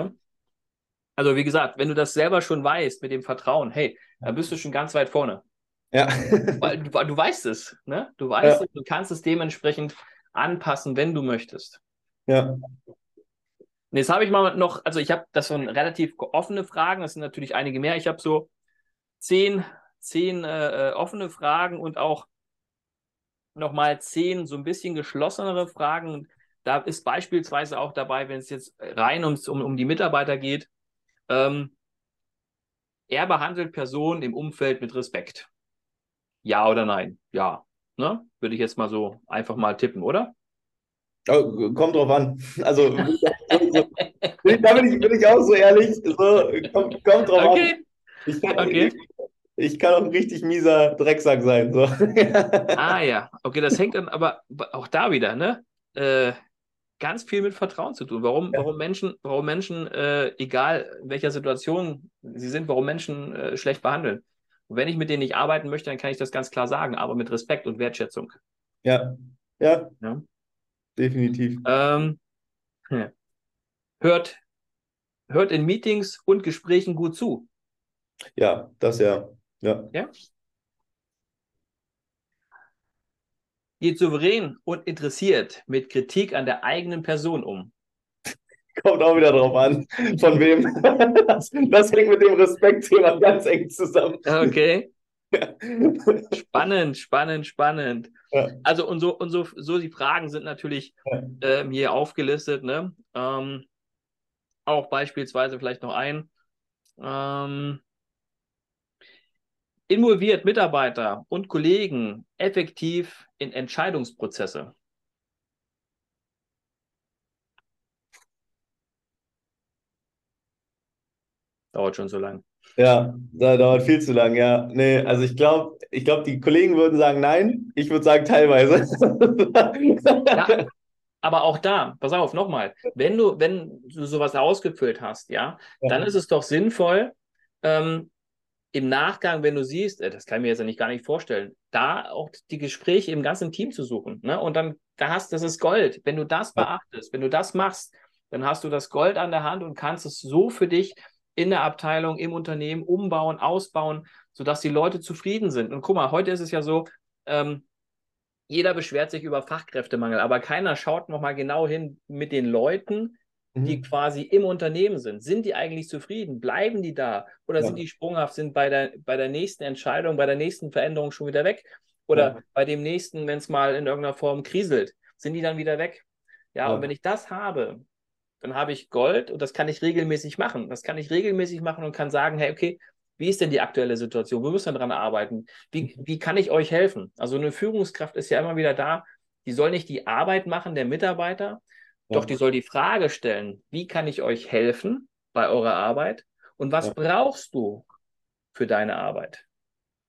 [SPEAKER 1] Also wie gesagt, wenn du das selber schon weißt mit dem Vertrauen, hey, dann bist du schon ganz weit vorne.
[SPEAKER 2] Ja.
[SPEAKER 1] Weil du, du weißt es, ne? Du weißt
[SPEAKER 2] Ja.
[SPEAKER 1] es, du kannst es dementsprechend anpassen, wenn du möchtest.
[SPEAKER 2] Ja.
[SPEAKER 1] Und jetzt habe ich mal noch, also ich habe das so relativ offene Fragen, das sind natürlich einige mehr. Ich habe so zehn, zehn äh, äh, offene Fragen und auch nochmal zehn so ein bisschen geschlossenere Fragen. Da ist beispielsweise auch dabei, wenn es jetzt rein ums, um, um die Mitarbeiter geht, ähm, er behandelt Personen im Umfeld mit Respekt. Ja oder nein? Ja. Ne? Würde ich jetzt mal so einfach mal tippen, oder?
[SPEAKER 2] Oh, kommt drauf an. Also, so, so, da bin ich, bin ich auch so ehrlich. So, kommt, kommt drauf
[SPEAKER 1] Okay.
[SPEAKER 2] an. Ich kann,
[SPEAKER 1] Okay.
[SPEAKER 2] Ich, kann auch ein richtig mieser Drecksack sein. So.
[SPEAKER 1] Ah ja, okay, das hängt dann aber auch da wieder, ne? Äh, ganz viel mit Vertrauen zu tun. Warum,
[SPEAKER 2] Ja.
[SPEAKER 1] warum Menschen, warum Menschen, äh, egal in welcher Situation sie sind, warum Menschen äh, schlecht behandeln. Und wenn ich mit denen nicht arbeiten möchte, dann kann ich das ganz klar sagen, aber mit Respekt und Wertschätzung.
[SPEAKER 2] Ja, ja,
[SPEAKER 1] Ja.
[SPEAKER 2] definitiv.
[SPEAKER 1] Ähm, ja. hört, hört in Meetings und Gesprächen gut zu.
[SPEAKER 2] Ja, das ja. Ja,
[SPEAKER 1] Geht souverän und interessiert mit Kritik an der eigenen Person um.
[SPEAKER 2] kommt auch wieder drauf an, von wem. Das, das hängt mit dem Respektthema ganz eng zusammen.
[SPEAKER 1] Okay. Spannend, spannend, spannend.
[SPEAKER 2] Ja.
[SPEAKER 1] Also und so und so, so die Fragen sind natürlich
[SPEAKER 2] Ja.
[SPEAKER 1] ähm, hier aufgelistet, ne? Ähm, auch beispielsweise vielleicht noch ein. Ähm, involviert Mitarbeiter und Kollegen effektiv in Entscheidungsprozesse. Dauert schon so lang.
[SPEAKER 2] Ja, da dauert viel zu lang, ja. Nee, also ich glaube, ich glaube, die Kollegen würden sagen nein, ich würde sagen teilweise.
[SPEAKER 1] Ja, aber auch da, pass auf, nochmal, wenn du, wenn du sowas ausgefüllt hast, ja,
[SPEAKER 2] Ja.
[SPEAKER 1] dann ist es doch sinnvoll, ähm, im Nachgang, wenn du siehst, äh, das kann ich mir jetzt ja nicht gar nicht vorstellen, da auch die Gespräche im ganzen Team zu suchen. Ne? Und dann, da hast, das ist Gold. Wenn du das beachtest, wenn du das machst, dann hast du das Gold an der Hand und kannst es so für dich in der Abteilung, im Unternehmen umbauen, ausbauen, sodass die Leute zufrieden sind. Und guck mal, heute ist es ja so, ähm, jeder beschwert sich über Fachkräftemangel, aber keiner schaut nochmal genau hin mit den Leuten, die
[SPEAKER 2] Mhm.
[SPEAKER 1] quasi im Unternehmen sind. Sind die eigentlich zufrieden? Bleiben die da? Oder
[SPEAKER 2] Ja.
[SPEAKER 1] sind die sprunghaft, sind bei der, bei der nächsten Entscheidung, bei der nächsten Veränderung schon wieder weg? Oder
[SPEAKER 2] Ja.
[SPEAKER 1] bei dem nächsten, wenn es mal in irgendeiner Form kriselt, sind die dann wieder weg? Ja,
[SPEAKER 2] Ja.
[SPEAKER 1] und wenn ich das habe, dann habe ich Gold und das kann ich regelmäßig machen. Das kann ich regelmäßig machen und kann sagen, hey, okay, wie ist denn die aktuelle Situation? Wo müssen wir dran arbeiten? Wie, wie kann ich euch helfen? Also eine Führungskraft ist ja immer wieder da, die soll nicht die Arbeit machen der Mitarbeiter, doch die soll die Frage stellen, wie kann ich euch helfen bei eurer Arbeit und was
[SPEAKER 2] Ja.
[SPEAKER 1] brauchst du für deine Arbeit?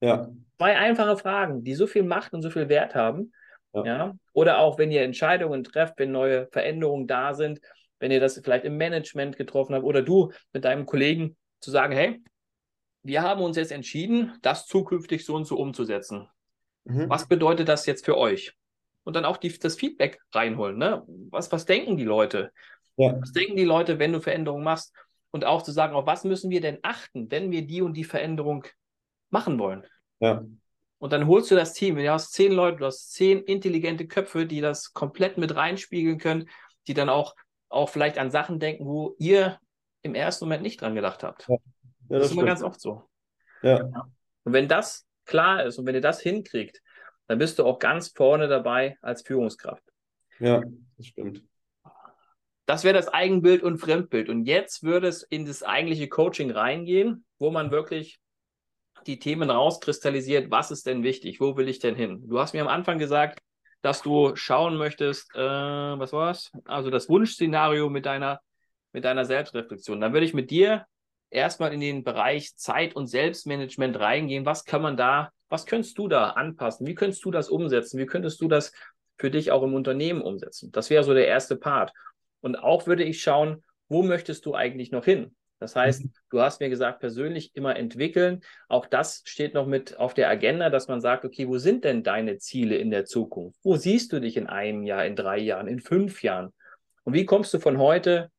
[SPEAKER 2] Ja,
[SPEAKER 1] Zwei einfache Fragen, die so viel Macht und so viel Wert haben.
[SPEAKER 2] Ja.
[SPEAKER 1] Ja. Oder auch, wenn ihr Entscheidungen trefft, wenn neue Veränderungen da sind, wenn ihr das vielleicht im Management getroffen habt oder du mit deinem Kollegen zu sagen, hey, wir haben uns jetzt entschieden, das zukünftig so und so umzusetzen. Mhm. Was bedeutet das jetzt für euch? Und dann auch die, das Feedback reinholen. Ne? Was, was denken die Leute? Ja. Was denken die Leute, wenn du Veränderungen machst? Und auch zu sagen, auf was müssen wir denn achten, wenn wir die und die Veränderung machen wollen?
[SPEAKER 2] Ja.
[SPEAKER 1] Und dann holst du das Team. Du hast zehn Leute, du hast zehn intelligente Köpfe, die das komplett mit reinspiegeln können, die dann auch, auch vielleicht an Sachen denken, wo ihr im ersten Moment nicht dran gedacht habt. Ja. Ja, das, das ist immer ganz oft so.
[SPEAKER 2] Ja.
[SPEAKER 1] Und wenn das klar ist und wenn ihr das hinkriegt, dann bist du auch ganz vorne dabei als Führungskraft.
[SPEAKER 2] Ja, das stimmt.
[SPEAKER 1] Das wäre das Eigenbild und Fremdbild. Und jetzt würde es in das eigentliche Coaching reingehen, wo man wirklich die Themen rauskristallisiert, was ist denn wichtig, wo will ich denn hin? Du hast mir am Anfang gesagt, dass du schauen möchtest, äh, was war's? Also das Wunschszenario mit deiner, mit deiner Selbstreflexion. Dann würde ich mit dir erstmal in den Bereich Zeit- und Selbstmanagement reingehen. Was kann man da, was könntest du da anpassen? Wie könntest du das umsetzen? Wie könntest du das für dich auch im Unternehmen umsetzen? Das wäre so der erste Part. Und auch würde ich schauen, wo möchtest du eigentlich noch hin? Das heißt, mhm. du hast mir gesagt, persönlich immer entwickeln. Auch das steht noch mit auf der Agenda, dass man sagt, okay, wo sind denn deine Ziele in der Zukunft? Wo siehst du dich in einem Jahr, in drei Jahren, in fünf Jahren? Und wie kommst du von heute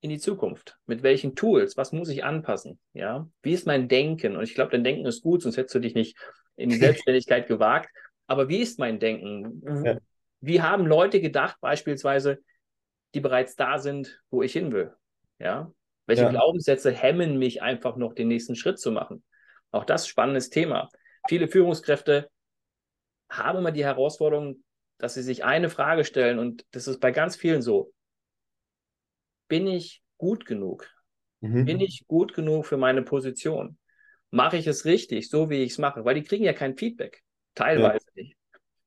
[SPEAKER 1] in die Zukunft? Mit welchen Tools? Was muss ich anpassen? Ja, wie ist mein Denken? Und ich glaube, dein Denken ist gut, sonst hättest du dich nicht in die Selbstständigkeit gewagt. Aber wie ist mein Denken? Ja. Wie haben Leute gedacht, beispielsweise, die bereits da sind, wo ich hin will? Ja, welche ja. Glaubenssätze hemmen mich einfach noch, den nächsten Schritt zu machen? Auch das spannendes Thema. Viele Führungskräfte haben immer die Herausforderung, dass sie sich eine Frage stellen und das ist bei ganz vielen so. Bin ich gut genug? Mhm. Bin ich gut genug für meine Position? Mache ich es richtig, so wie ich es mache? Weil die kriegen ja kein Feedback. Teilweise ja. nicht.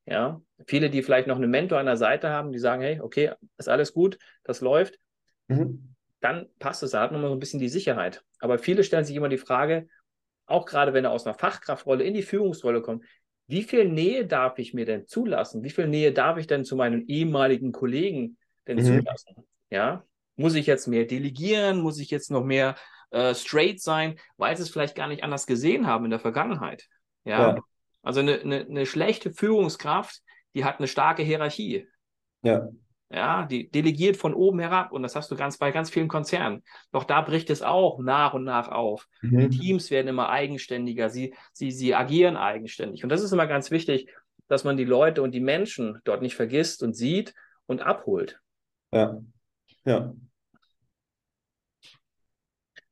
[SPEAKER 1] Ja, viele, die vielleicht noch einen Mentor an der Seite haben, die sagen, hey, okay, ist alles gut, das läuft. Mhm dann passt es, da hat man mal so ein bisschen die Sicherheit. Aber viele stellen sich immer die Frage, auch gerade wenn er aus einer Fachkraftrolle in die Führungsrolle kommt, wie viel Nähe darf ich mir denn zulassen? Wie viel Nähe darf ich denn zu meinen ehemaligen Kollegen denn mhm. zulassen? Ja, muss ich jetzt mehr delegieren? Muss ich jetzt noch mehr äh, straight sein, weil sie es vielleicht gar nicht anders gesehen haben in der Vergangenheit? Ja, ja. also eine, eine, eine schlechte Führungskraft, die hat eine starke Hierarchie.
[SPEAKER 2] Ja.
[SPEAKER 1] Ja, die delegiert von oben herab und das hast du ganz bei ganz vielen Konzernen. Doch da bricht es auch nach und nach auf. Mhm. Die Teams werden immer eigenständiger, sie, sie, sie agieren eigenständig. Und das ist immer ganz wichtig, dass man die Leute und die Menschen dort nicht vergisst und sieht und abholt.
[SPEAKER 2] Ja. Ja.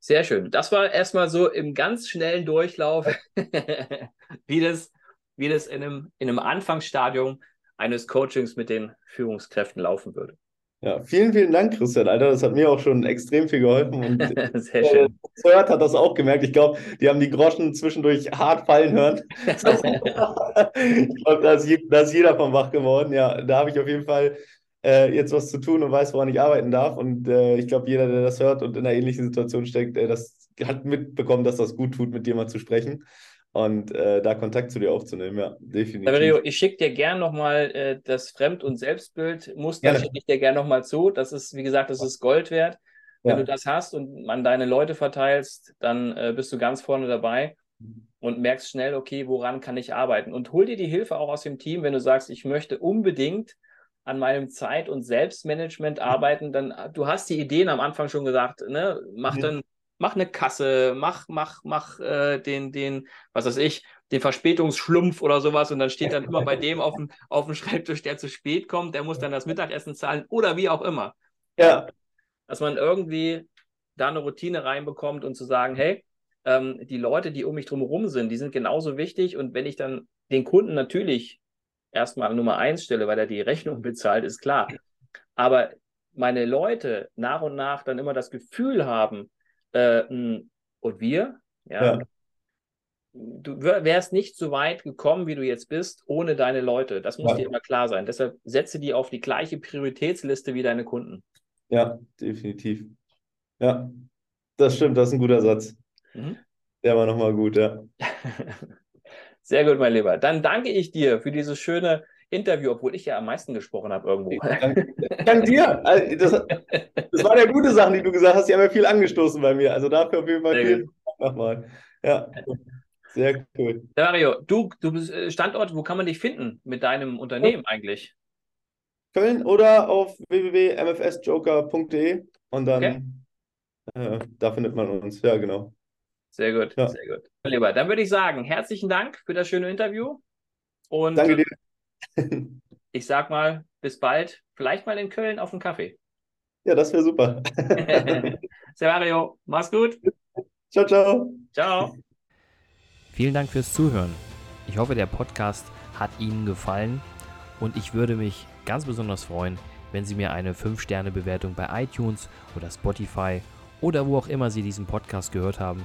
[SPEAKER 1] Sehr schön. Das war erstmal so im ganz schnellen Durchlauf, wie das, wie das in einem, in einem Anfangsstadium eines Coachings mit den Führungskräften laufen würde.
[SPEAKER 2] Ja, vielen, vielen Dank, Christian, Alter. Das hat mir auch schon extrem viel geholfen. Und
[SPEAKER 1] Sehr schön.
[SPEAKER 2] Hört hat das auch gemerkt. Ich glaube, die haben die Groschen zwischendurch hart fallen hören. ich glaube, da, da, ist jeder vom wach geworden. Ja, da habe ich auf jeden Fall äh, jetzt was zu tun und weiß, woran ich arbeiten darf. Und äh, ich glaube, jeder, der das hört und in einer ähnlichen Situation steckt, äh, das hat mitbekommen, dass das gut tut, mit dir mal zu sprechen und äh, da Kontakt zu dir aufzunehmen, ja, definitiv.
[SPEAKER 1] Saverio, ich schicke dir gern nochmal äh, das Fremd- und Selbstbildmuster, schicke ich dir gern nochmal zu. Das ist, wie gesagt, das ist Gold wert. Wenn ja. du das hast und an deine Leute verteilst, dann äh, bist du ganz vorne dabei und merkst schnell, okay, woran kann ich arbeiten? Und hol dir die Hilfe auch aus dem Team, wenn du sagst, ich möchte unbedingt an meinem Zeit- und Selbstmanagement arbeiten, dann du hast die Ideen am Anfang schon gesagt, ne? Mach mhm. dann mach eine Kasse, mach, mach, mach äh, den, den, was weiß ich, den Verspätungsschlumpf oder sowas und dann steht dann immer bei dem auf dem, auf dem Schreibtisch, der zu spät kommt, der muss dann das Mittagessen zahlen oder wie auch immer.
[SPEAKER 2] Ja.
[SPEAKER 1] Dass man irgendwie da eine Routine reinbekommt und zu sagen, hey, ähm, die Leute, die um mich drumherum sind, die sind genauso wichtig und wenn ich dann den Kunden natürlich erstmal Nummer eins stelle, weil er die Rechnung bezahlt, ist klar. Aber meine Leute nach und nach dann immer das Gefühl haben, äh, und wir, ja, ja. du wärst nicht so weit gekommen, wie du jetzt bist, ohne deine Leute. Das muss ja. dir immer klar sein. Deshalb setze die auf die gleiche Prioritätsliste wie deine Kunden.
[SPEAKER 2] Ja, definitiv. Ja, das stimmt, das ist ein guter Satz. Mhm. Der war nochmal gut, ja.
[SPEAKER 1] Sehr gut, mein Lieber. Dann danke ich dir für dieses schöne Interview, obwohl ich ja am meisten gesprochen habe irgendwo.
[SPEAKER 2] Dank, dank dir. Also, das, das waren ja gute Sachen, die du gesagt hast. Die haben ja viel angestoßen bei mir. Also dafür auf jeden Fall vielen Dank nochmal. Ja, sehr cool.
[SPEAKER 1] Dario, du, du bist äh, Standort, wo kann man dich finden mit deinem Unternehmen eigentlich?
[SPEAKER 2] Köln oder auf www.mfsjoker.de und dann okay. äh, da findet man uns. Ja, genau.
[SPEAKER 1] Sehr gut, ja. sehr gut. Lieber, dann würde ich sagen, herzlichen Dank für das schöne Interview. Und
[SPEAKER 2] Danke dir.
[SPEAKER 1] ich sag mal, bis bald. Vielleicht mal in Köln auf einen Kaffee.
[SPEAKER 2] Ja, das wäre super.
[SPEAKER 1] Mario, mach's gut.
[SPEAKER 2] Ciao, ciao.
[SPEAKER 1] Ciao.
[SPEAKER 3] Vielen Dank fürs Zuhören. Ich hoffe, der Podcast hat Ihnen gefallen und ich würde mich ganz besonders freuen, wenn Sie mir eine 5-Sterne-Bewertung bei iTunes oder Spotify oder wo auch immer Sie diesen Podcast gehört haben,